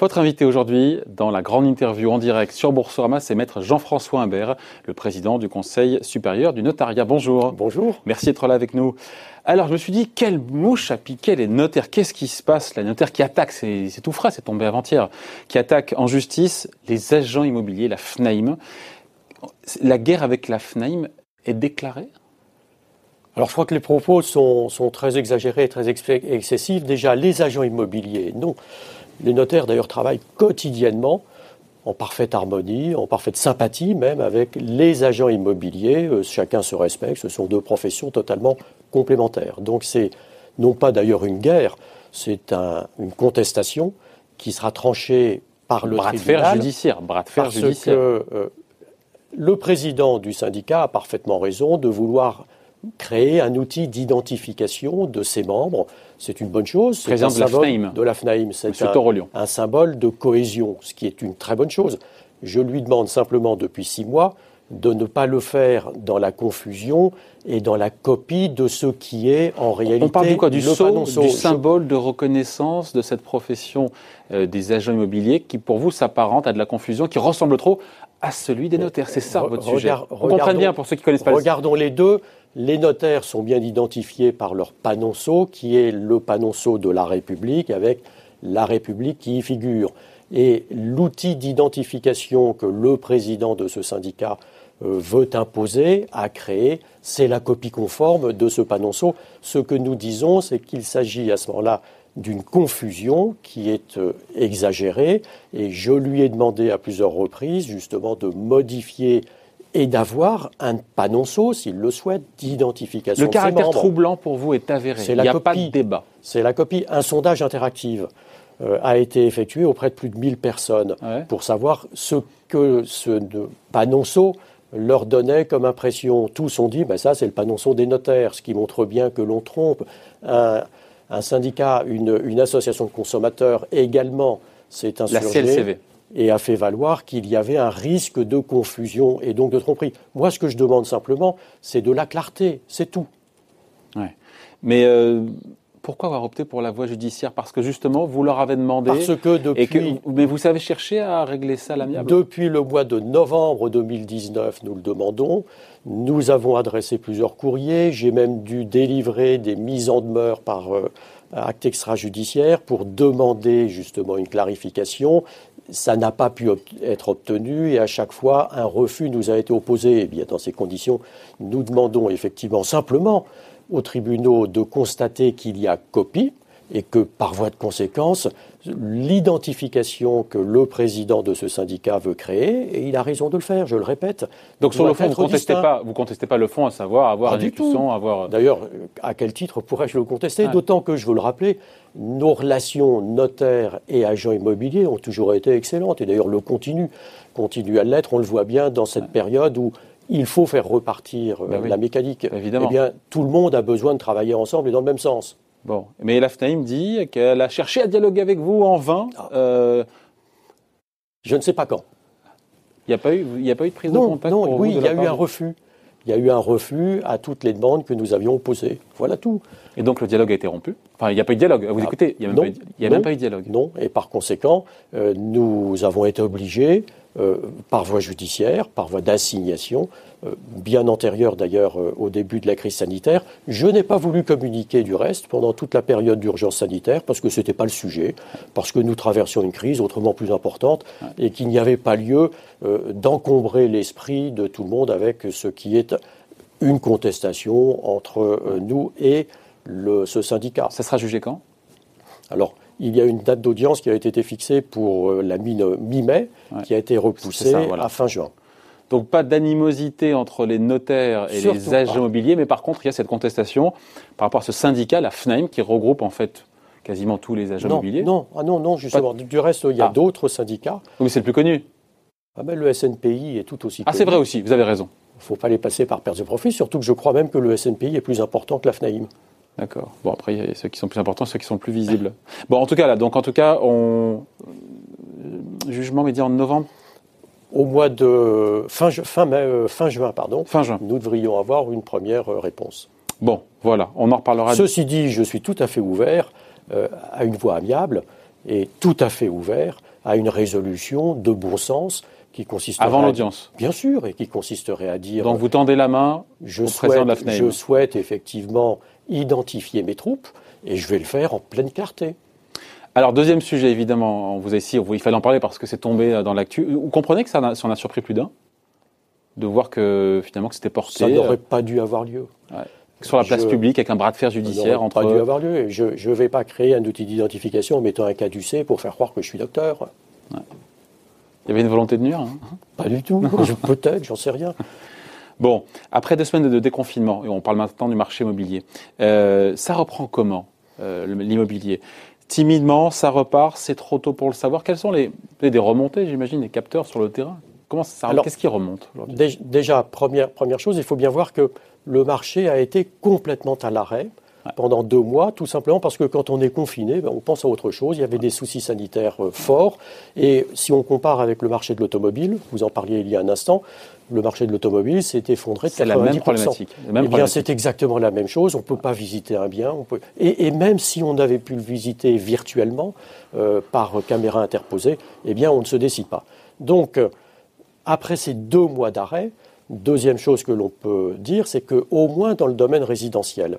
Votre invité aujourd'hui, dans la grande interview en direct sur Boursorama, c'est maître Jean-François Imbert, le président du Conseil supérieur du notariat. Bonjour. Bonjour. Merci d'être là avec nous. Alors, je me suis dit, quelle mouche a piqué les notaires Qu'est-ce qui se passe Les notaires qui attaquent, c'est tout frais, c'est tombé avant-hier, qui attaquent en justice les agents immobiliers, la FNAIM. La guerre avec la FNAIM est déclarée? Alors je crois que les propos sont, sont très exagérés, très excessifs. Déjà, les agents immobiliers, non. Les notaires, d'ailleurs, travaillent quotidiennement en parfaite harmonie, en parfaite sympathie même avec les agents immobiliers. Euh, chacun se respecte. Ce sont deux professions totalement complémentaires. Donc c'est non pas d'ailleurs une guerre, c'est une contestation qui sera tranchée par le bras de fer judiciaire, bras de fer parce judiciaire. que euh, le président du syndicat a parfaitement raison de vouloir créer un outil d'identification de ses membres. C'est une bonne chose. C'est un symbole de la FNAIM. C'est un, un, symbole de cohésion, ce qui est une très bonne chose. Je lui demande simplement depuis six mois de ne pas le faire dans la confusion et dans la copie de ce qui est en réalité On parle du quoi Du sceau, du symbole de reconnaissance de cette profession euh, des agents immobiliers qui, pour vous, s'apparente à de la confusion, qui ressemble trop à celui des notaires. C'est ça votre sujet. On comprend bien pour ceux qui connaissent pas. Regardons les deux. Les notaires sont bien identifiés par leur panonceau, qui est le panonceau de la République, avec la République qui y figure. Et l'outil d'identification que le président de ce syndicat euh, veut imposer, à créer, c'est la copie conforme de ce panonceau. Ce que nous disons, c'est qu'il s'agit à ce moment-là d'une confusion qui est euh, exagérée, et je lui ai demandé à plusieurs reprises justement de modifier et d'avoir un panonceau, s'il le souhaite, d'identification. Le caractère troublant pour vous est avéré. Il n'y a pas de débat. C'est la copie. Un sondage interactif euh, a été effectué auprès de plus de 1000 personnes pour savoir ce que ce panonceau leur donnait comme impression. Tous ont dit, ben ça c'est le panonceau des notaires, ce qui montre bien que l'on trompe. Un, syndicat, une, une, association de consommateurs également s'est insurgé. La CLCV et a fait valoir qu'il y avait un risque de confusion et donc de tromperie. Moi, ce que je demande simplement, c'est de la clarté, c'est tout. Ouais. Mais euh, pourquoi avoir opté pour la voie judiciaire? Parce que justement, vous leur avez demandé. Parce que depuis. mais vous savez chercher à régler ça à l'amiable? Depuis le mois de novembre 2019, nous le demandons. Nous avons adressé plusieurs courriers. J'ai même dû délivrer des mises en demeure par. Euh, acte extrajudiciaire pour demander justement une clarification ça n'a pas pu être obtenu et à chaque fois un refus nous a été opposé. Et bien dans ces conditions, nous demandons effectivement simplement aux tribunaux de constater qu'il y a copie et que par voie de conséquence, l'identification que le président de ce syndicat veut créer, et il a raison de le faire, je le répète. Donc sur le fond, vous ne contestez pas, vous contestez pas le fond, à savoir avoir une discussion, avoir. D'ailleurs, à quel titre pourrais-je le contester D'autant que je veux le rappeler, nos relations notaires et agents immobiliers ont toujours été excellentes, et d'ailleurs le continue, continue à l'être. On le voit bien dans cette période où il faut faire repartir euh, ben la mécanique. Évidemment. Eh bien, tout le monde a besoin de travailler ensemble et dans le même sens. Bon, mais la FNAIM dit qu'elle a cherché à dialoguer avec vous en vain. Ah. Euh, Je ne sais pas quand. Il n'y a, pas eu, a pas eu de prise de contact Non, oui, il y a eu un refus. Il y a eu un refus à toutes les demandes que nous avions posées. Voilà tout. Et donc le dialogue a été rompu Enfin, il n'y a pas eu de dialogue. Vous ah, écoutez, il n'y a, même, pas eu, de dialogue. Non, et par conséquent, euh, nous avons été obligés par voie judiciaire, par voie d'assignation, euh, bien antérieure d'ailleurs euh, au début de la crise sanitaire. Je n'ai pas voulu communiquer du reste pendant toute la période d'urgence sanitaire parce que ce n'était pas le sujet, parce que nous traversions une crise autrement plus importante et qu'il n'y avait pas lieu d'encombrer l'esprit de tout le monde avec ce qui est une contestation entre nous et le, ce syndicat. Ça sera jugé quand? Alors, il y a une date d'audience qui a été fixée pour euh, la mi-mai, qui a été repoussée à fin juin. Donc pas d'animosité entre les notaires et les agents immobiliers, mais par contre il y a cette contestation par rapport à ce syndicat, la FNAIM, qui regroupe en fait quasiment tous les agents immobiliers. Non, ah non, non, justement. Du reste, il y a ah. d'autres syndicats. Oui, c'est le plus connu. Ah ben, le SNPI est tout aussi. Ah, c'est vrai aussi, vous avez raison. Il ne faut pas les passer par perte de profit, surtout que je crois même que le SNPI est plus important que la FNAIM. D'accord. Bon, après, il y a ceux qui sont plus importants, ceux qui sont plus visibles. Bon, en tout cas, là, donc, en tout cas, on. Euh, jugement médian en novembre? Au mois de. Fin, fin, euh, fin juin, pardon. Fin juin. Nous devrions avoir une première euh, réponse. Bon, voilà, on en reparlera. Ceci dit, je suis tout à fait ouvert à une voie amiable et tout à fait ouvert à une résolution de bon sens qui consisterait Avant l'audience Bien sûr, et qui consisterait à dire... Donc vous tendez la main je au souhaite, président de la FNAIM. Je souhaite effectivement identifier mes troupes et je vais le faire en pleine clarté. Alors, deuxième sujet, évidemment, on vous a ici, il fallait en parler parce que c'est tombé dans l'actu. Vous comprenez que ça en a, ça surpris plus d'un? De voir que finalement que c'était porté. Ça n'aurait pas dû avoir lieu. Ouais. Sur la place Je- publique, avec un bras de fer judiciaire Ça entre. n'aurait pas dû avoir lieu. Je ne vais pas créer un outil d'identification en mettant un caducé pour faire croire que je suis docteur. Il y avait une volonté de nuire. hein? Pas du tout. Peut-être, j'en sais rien. Bon, après deux semaines de, déconfinement, et on parle maintenant du marché immobilier, euh, ça reprend comment, euh, l'immobilier? Timidement, ça repart, c'est trop tôt pour le savoir. Quelles sont les, des remontées, j'imagine, des capteurs sur le terrain? Comment ça Alors- Qu'est-ce qui remonte Déjà, première, première chose, il faut bien voir que le marché a été complètement à l'arrêt pendant deux mois, tout simplement parce que quand on est confiné, ben, on pense à autre chose. Il y avait des soucis sanitaires euh, forts. Et si on compare avec le marché de l'automobile, vous en parliez il y a un instant, le marché de l'automobile s'est effondré de 90%. C'est la même problématique. la même Eh bien, c'est exactement la même chose. On ne peut pas visiter un bien. On peut... et, et même si on avait pu le visiter virtuellement euh, par caméra interposée, eh bien, on ne se décide pas. Donc, euh, après ces deux mois d'arrêt, deuxième chose que l'on peut dire, c'est qu'au moins dans le domaine résidentiel,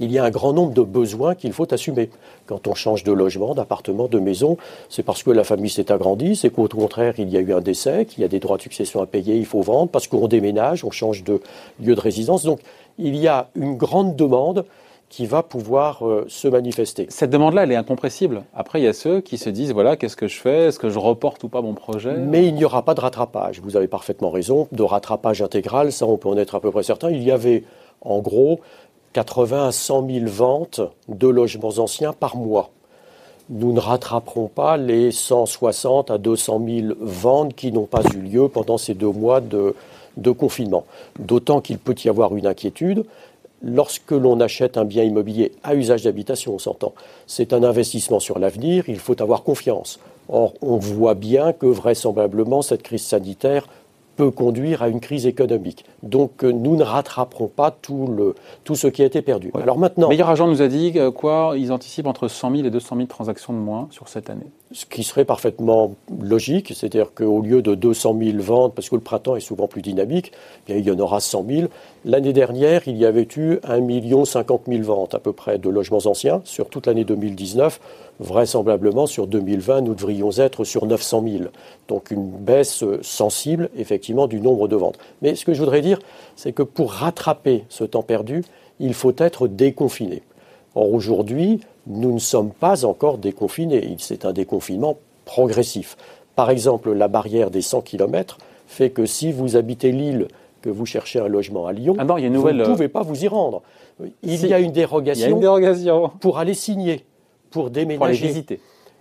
il y a un grand nombre de besoins qu'il faut assumer. Quand on change de logement, d'appartement, de maison, c'est parce que la famille s'est agrandie, c'est qu'au contraire, il y a eu un décès, qu'il y a des droits de succession à payer, il faut vendre, parce qu'on déménage, on change de lieu de résidence. Donc, il y a une grande demande qui va pouvoir euh, se manifester. Cette demande-là, elle est incompressible. Après, il y a ceux qui se disent voilà, qu'est-ce que je fais? Est-ce que je reporte ou pas mon projet? Mais il n'y aura pas de rattrapage. Vous avez parfaitement raison. De rattrapage intégral, ça, on peut en être à peu près certain. Il y avait, en gros, 80 à 100 000 ventes de logements anciens par mois. Nous ne rattraperons pas les 160 à 200 000 ventes qui n'ont pas eu lieu pendant ces deux mois de, de confinement. D'autant qu'il peut y avoir une inquiétude. Lorsque l'on achète un bien immobilier à usage d'habitation, on s'entend, c'est un investissement sur l'avenir, il faut avoir confiance. Or, on voit bien que vraisemblablement cette crise sanitaire peut conduire à une crise économique. Donc euh, nous ne rattraperons pas tout, le, tout ce qui a été perdu. Ouais. Alors maintenant, Meilleur agent nous a dit euh, quoi? Ils anticipent entre 100 000 et 200 000 transactions de moins sur cette année. Ce qui serait parfaitement logique, c'est-à-dire qu'au lieu de 200 000 ventes, parce que le printemps est souvent plus dynamique, eh il y en aura 100 000. L'année dernière, il y avait eu 1 million 50 000 ventes à peu près de logements anciens sur toute l'année 2019. Vraisemblablement, sur 2020, nous devrions être sur 900 000. Donc une baisse sensible, effectivement, du nombre de ventes. Mais ce que je voudrais dire, c'est que pour rattraper ce temps perdu, il faut être déconfiné. Or, aujourd'hui, nous ne sommes pas encore déconfinés. C'est un déconfinement progressif. Par exemple, la barrière des 100 km fait que si vous habitez Lille, que vous cherchez un logement à Lyon, Ah non, il y a une vous ne euh, pouvez pas vous y rendre. Il Si. y a une Il y a dérogation une dérogation pour aller signer, pour pour les déménager. visiter.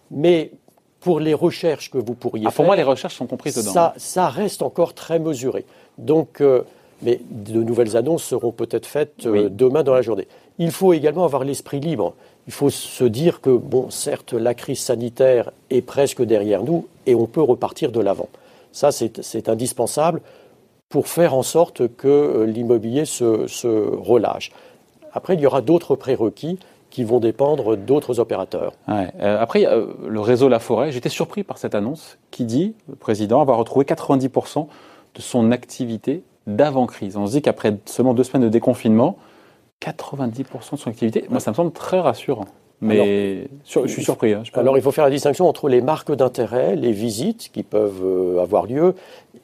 Mais pour les recherches que vous pourriez Ah, pour faire, moi, les recherches sont comprises dedans. ça, ça reste encore très mesuré. Donc, euh, mais de nouvelles annonces seront peut-être faites euh, Oui. demain dans la journée. Il faut également avoir l'esprit libre. Il faut se dire que, bon, certes, la crise sanitaire est presque derrière nous et on peut repartir de l'avant. Ça, c'est indispensable pour faire en sorte que euh, l'immobilier se, relâche. Après, il y aura d'autres prérequis qui vont dépendre d'autres opérateurs. Euh, après, euh, le réseau La Forêt, j'étais surpris par cette annonce qui dit, le président, avoir retrouvé 90% de son activité d'avant-crise. On se dit qu'après seulement deux semaines de déconfinement, 90% de son activité, moi ça me semble très rassurant. Mais sur- je suis surpris. hein. Je Alors, il faut faire la distinction entre les marques d'intérêt, les visites qui peuvent euh, avoir lieu,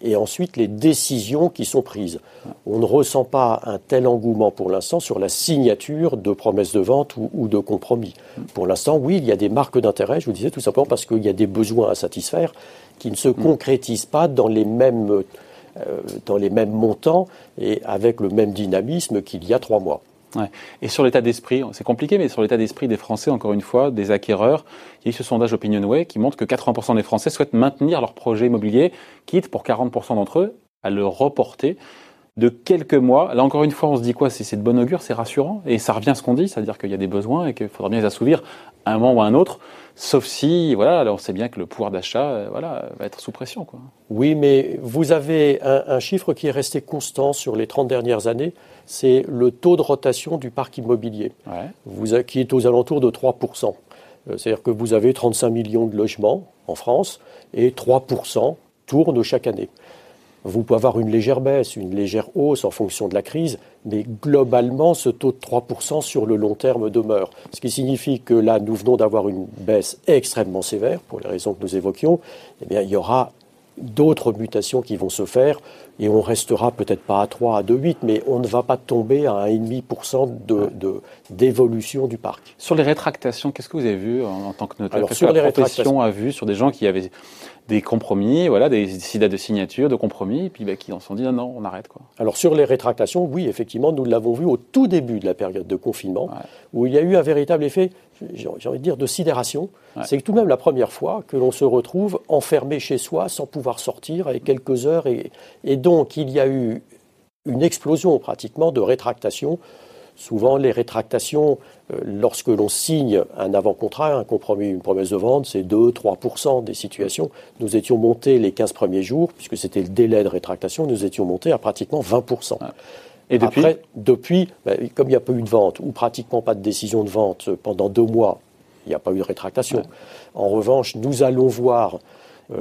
et ensuite les décisions qui sont prises. On ne ressent pas un tel engouement pour l'instant sur la signature de promesses de vente ou, ou de compromis. Pour l'instant, oui, il y a des marques d'intérêt, je vous disais tout simplement parce qu'il y a des besoins à satisfaire qui ne se concrétisent pas dans les mêmes, euh, dans les mêmes montants et avec le même dynamisme qu'il y a trois mois. Et sur l'état d'esprit, c'est compliqué, mais sur l'état d'esprit des Français, encore une fois, des acquéreurs, il y a eu ce sondage OpinionWay qui montre que 80% des Français souhaitent maintenir leur projet immobilier, quitte pour 40% d'entre eux à le reporter de quelques mois. Là, encore une fois, on se dit quoi? C'est de bon augure, c'est rassurant, et ça revient à ce qu'on dit, c'est-à-dire qu'il y a des besoins et qu'il faudra bien les assouvir à un moment ou à un autre, sauf si, voilà, là, on sait bien que le pouvoir d'achat, euh, voilà, va être sous pression, quoi. Oui, mais vous avez un, un chiffre qui est resté constant sur les 30 dernières années, c'est le taux de rotation du parc immobilier, Ouais. vous qui est aux alentours de 3%. Euh, c'est-à-dire que vous avez 35 millions de logements en France et 3% tournent chaque année. Vous pouvez avoir une légère baisse, une légère hausse en fonction de la crise, mais globalement, ce taux de 3% sur le long terme demeure. Ce qui signifie que là, nous venons d'avoir une baisse extrêmement sévère, pour les raisons que nous évoquions. Eh bien, il y aura d'autres mutations qui vont se faire et on restera peut-être pas à 3, à 2,8, mais on ne va pas tomber à 1,5% de, d'évolution du parc. Sur les rétractations, qu'est-ce que vous avez vu en, tant que notaire? Alors, sur que la profession a vu sur des gens qui avaient des compromis, voilà, des, des de signature, de compromis, et puis bah, qui en sont dit non, non, on arrête. Quoi. Alors sur les rétractations, oui, effectivement, nous l'avons vu au tout début de la période de confinement, où il y a eu un véritable effet, j'ai envie de dire, de sidération. C'est tout de même la première fois que l'on se retrouve enfermé chez soi sans pouvoir sortir avec quelques heures, et, et donc il y a eu une explosion pratiquement de rétractations Souvent, les rétractations, euh, lorsque l'on signe un avant-contrat, un compromis, une promesse de vente, c'est 2-3% des situations. Nous étions montés les 15 premiers jours, puisque c'était le délai de rétractation, nous étions montés à pratiquement 20%. Et depuis Après, depuis, ben, comme il n'y a pas eu de vente, ou pratiquement pas de décision de vente pendant deux mois, il n'y a pas eu de rétractation. En revanche, nous allons voir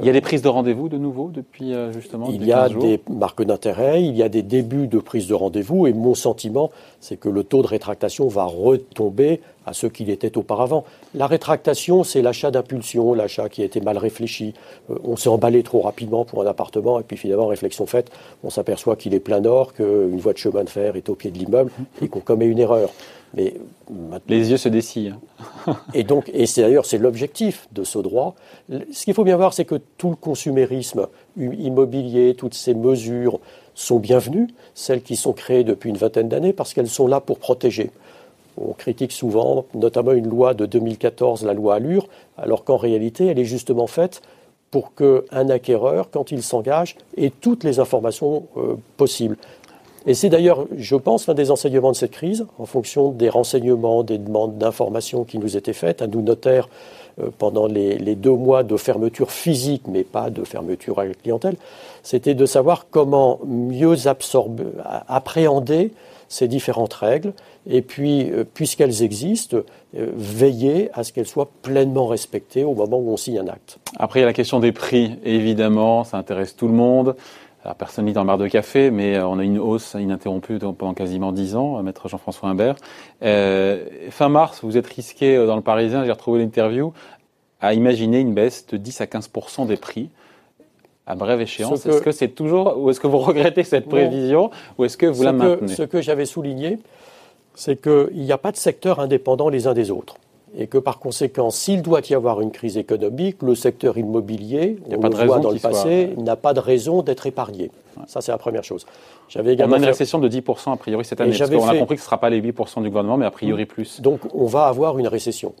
il y a des prises de rendez-vous de nouveau depuis euh, justement Il y a des marques d'intérêt, il y a des débuts de prise de rendez-vous et mon sentiment, c'est que le taux de rétractation va retomber à ce qu'il était auparavant. La rétractation, c'est l'achat d'impulsion, l'achat qui a été mal réfléchi. Euh, on s'est emballé trop rapidement pour un appartement et puis finalement, réflexion faite, on s'aperçoit qu'il est plein nord, qu'une voie de chemin de fer est au pied de l'immeuble et qu'on commet une erreur. Mais les yeux se dessillent. et donc, et c'est d'ailleurs c'est l'objectif de ce droit. Ce qu'il faut bien voir, c'est que tout le consumérisme immobilier, toutes ces mesures sont bienvenues, celles qui sont créées depuis une vingtaine d'années, parce qu'elles sont là pour protéger. On critique souvent, notamment une loi de 2014, la loi Allure, alors qu'en réalité, elle est justement faite pour qu'un acquéreur, quand il s'engage, ait toutes les informations euh, possibles. Et c'est d'ailleurs, je pense, l'un des enseignements de cette crise, en fonction des renseignements, des demandes d'informations qui nous étaient faites à nous notaires euh, pendant les, deux mois de fermeture physique, mais pas de fermeture à la clientèle, c'était de savoir comment mieux absorber, appréhender ces différentes règles, et puis, euh, puisqu'elles existent, euh, veiller à ce qu'elles soient pleinement respectées au moment où on signe un acte. Après, il y a la question des prix, évidemment, ça intéresse tout le monde. Personne n'est dans le bar de café, mais euh, on a une hausse ininterrompue pendant quasiment 10 ans, maître Jean-François. Euh, fin mars, vous êtes risqué dans le Parisien, j'ai retrouvé l'interview, à imaginer une baisse de 10 à 15% des prix à brève échéance. Est-ce que c'est toujours, ou est-ce que vous regrettez cette prévision, ou est-ce que vous la maintenez Ce que j'avais souligné, c'est qu'il n'y a pas de secteur indépendant les uns des autres. Et que par conséquent, s'il doit y avoir une crise économique, le secteur immobilier, on le voit dans le passé, n'a pas de raison d'être épargné. Ça, c'est la première chose. J'avais également on a une récession de 10% a priori cette année. Parce qu'on a compris que ce ne sera pas les 8% du gouvernement, mais a priori plus. Donc on va avoir une récession.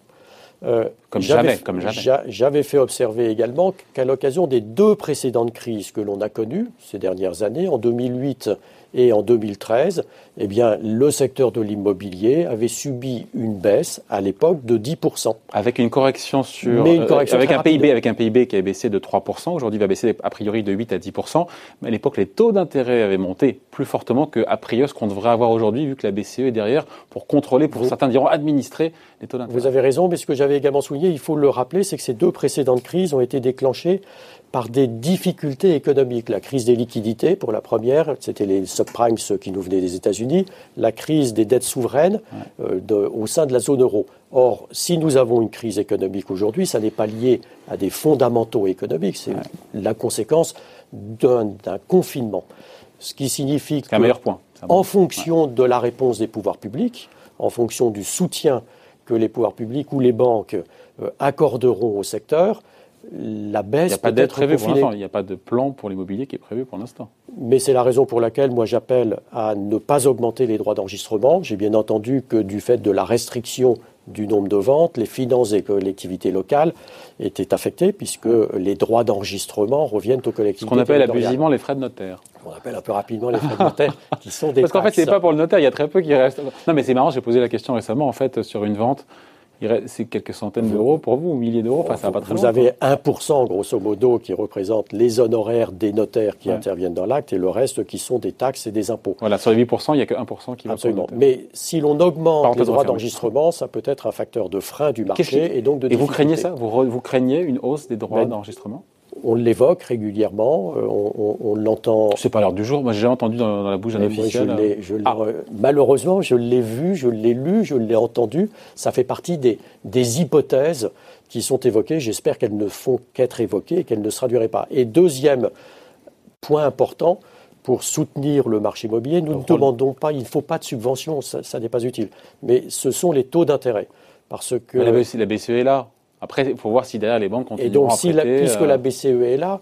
Euh, comme jamais, comme jamais. J'avais fait observer également qu'à l'occasion des deux précédentes crises que l'on a connues ces dernières années, en 2008 et en 2013, eh bien, le secteur de l'immobilier avait subi une baisse à l'époque de 10%. Avec une correction sur. une euh, correction avec, un PIB, avec un PIB qui avait baissé de 3%, aujourd'hui va baisser a priori de 8 à 10%. Mais à l'époque, les taux d'intérêt avaient monté plus fortement qu'a priori ce qu'on devrait avoir aujourd'hui, vu que la BCE est derrière pour contrôler, pour certains diront administrer les taux d'intérêt. Vous avez raison, mais ce que j'avais également souligné, il faut le rappeler, c'est que ces deux précédentes crises ont été déclenchées par des difficultés économiques. La crise des liquidités, pour la première, c'était les subprimes, ceux qui nous venaient des États-Unis, la crise des dettes souveraines euh, au sein de la zone euro. Or, si nous avons une crise économique aujourd'hui, ça n'est pas lié à des fondamentaux économiques, c'est la conséquence d'un confinement. Ce qui signifie que, meilleur point. en fonction de la réponse des pouvoirs publics, en fonction du soutien que les pouvoirs publics ou les banques euh, accorderont au secteur, la baisse. Il n'y a pas d'aide prévue pour l'instant. Il n'y a pas de plan pour l'immobilier qui est prévu pour l'instant. Mais c'est la raison pour laquelle moi j'appelle à ne pas augmenter les droits d'enregistrement. J'ai bien entendu que du fait de la restriction du nombre de ventes, les finances des collectivités locales étaient affectées puisque les droits d'enregistrement reviennent aux collectivités. Ce qu'on appelle abusivement les frais de notaire. On appelle un peu rapidement les frais de notaire qui sont des Parce qu'en fait, c'est pas pour le notaire, il y a très peu qui restent. Non, mais c'est marrant, j'ai posé la question récemment en fait sur une vente c'est quelques centaines d'euros pour vous, ou milliers d'euros, enfin, ça va pas très Vous avez 1%, grosso modo, qui représente les honoraires des notaires qui interviennent dans l'acte et le reste qui sont des taxes et des impôts. Voilà, sur les 8%, il n'y a que 1% qui va Absolument. Mais si l'on augmente les droits d'enregistrement, ça peut être un facteur de frein du marché et donc de Et vous craignez ça? Vous, vous, craignez une hausse des droits ben, d'enregistrement? On l'évoque régulièrement, euh, on, l'entend. C'est pas l'heure du jour. Moi, j'ai entendu dans, la bouche d'un officiel. Ah. Malheureusement, je l'ai vu, je l'ai lu, je l'ai entendu. Ça fait partie des, des hypothèses qui sont évoquées. J'espère qu'elles ne font qu'être évoquées et qu'elles ne se traduiraient pas. Et deuxième point important, pour soutenir le marché immobilier, nous ne demandons pas, il ne faut pas de subvention, ça, n'est pas utile. Mais ce sont les taux d'intérêt. Parce que. la, BCE est là. Après, il faut voir si derrière les banques continuent Et donc, à si puisque la euh, BCE est là,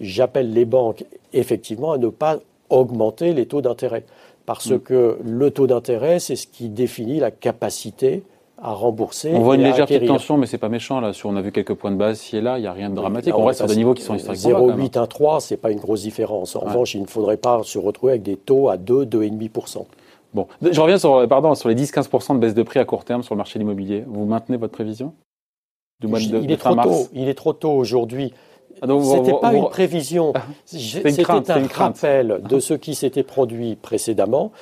j'appelle les banques effectivement à ne pas augmenter les taux d'intérêt. Parce mm. que le taux d'intérêt, c'est ce qui définit la capacité à rembourser. On voit une légère petite tension, mais c'est pas méchant là. on a vu quelques points de base ci et là, il n'y a rien de dramatique. on reste sur des niveaux qui sont historiquement 0,8, 1,3, c'est pas une grosse différence. En revanche, il ne faudrait pas se retrouver avec des taux à 2, 2,5%. Bon, je reviens sur, pardon, sur les 10-15% de baisse de prix à court terme sur le marché de l'immobilier. Vous maintenez votre prévision? Il, est trop tôt, il est trop tôt aujourd'hui. Ah, ce n'était pas une prévision, c'était un rappel de ce qui s'était produit précédemment.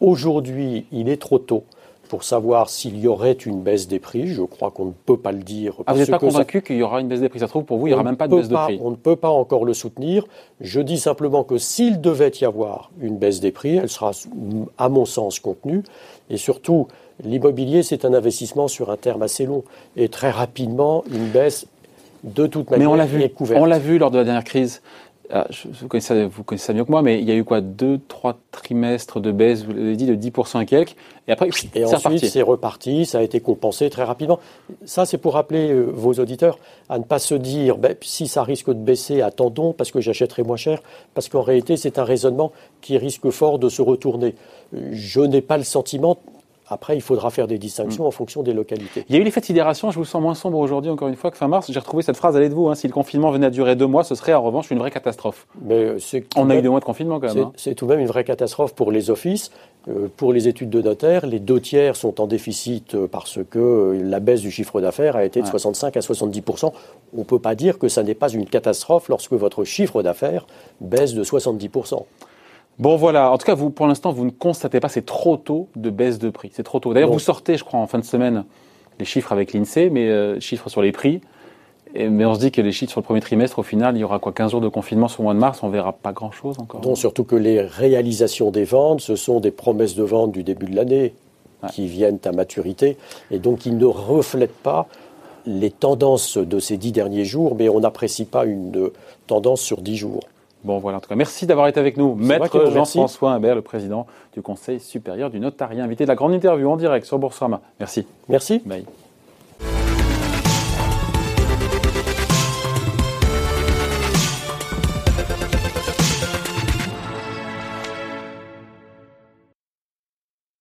Aujourd'hui, il est trop tôt pour savoir s'il y aurait une baisse des prix. Je crois qu'on ne peut pas le dire. Ah, vous n'êtes pas convaincu qu'il y aura une baisse des prix? Ça se trouve, pour vous, il n'y aura même pas de baisse de prix On ne peut pas encore le soutenir. Je dis simplement que s'il devait y avoir une baisse des prix, elle sera, à mon sens, contenue. Et surtout, L'immobilier, c'est un investissement sur un terme assez long. Et très rapidement, une baisse, de toute manière, mais on l'a vu, On l'a vu lors de la dernière crise. Ah, vous, connaissez, vous, connaissez, ça mieux que moi, mais il y a eu quoi Deux, trois trimestres de baisse, vous l'avez dit, de 10% et quelques. Et après, et ensuite, c'est reparti, ça a été compensé très rapidement. Ça, c'est pour rappeler euh, vos auditeurs à ne pas se dire, ben, si ça risque de baisser, attendons, parce que j'achèterai moins cher, parce qu'en réalité, c'est un raisonnement qui risque fort de se retourner. Je n'ai pas le sentiment, après, il faudra faire des distinctions mm. en fonction des localités. Il y a eu l'effet de sidération, je vous sens moins sombre aujourd'hui, encore une fois, que fin mars. J'ai retrouvé cette phrase, allez de vous, hein. si le confinement venait à durer deux mois, ce serait en revanche une vraie catastrophe. Mais euh, On a eu deux mois de confinement quand même. C'est hein. tout de même une vraie catastrophe pour les offices. Euh, pour les études de notaire, les deux tiers sont en déficit euh, parce que la baisse du chiffre d'affaires a été de 65 à 70 On ne peut pas dire que ça n'est pas une catastrophe lorsque votre chiffre d'affaires baisse de 70 Bon voilà, en tout cas, vous, pour l'instant, vous ne constatez pas, c'est trop tôt de baisse de prix. C'est trop tôt. D'ailleurs, vous sortez, je crois, en fin de semaine, les chiffres avec l'INSEE, mais euh, chiffres sur les prix. mais on se dit que les chiffres sur le premier trimestre, au final, il y aura quoi 15 jours de confinement sur le mois de mars, on verra pas grand-chose encore. Non, surtout que les réalisations des ventes, ce sont des promesses de vente du début de l'année qui viennent à maturité, et donc ils ne reflètent pas les tendances de ces dix derniers jours, mais on n'apprécie pas une tendance sur dix jours. Bon, voilà, en tout cas, merci d'avoir été avec nous. Maître Jean-François Imbert, le président du Conseil supérieur du notariat, invité de la grande interview en direct sur Boursorama. Merci. Merci. Bye.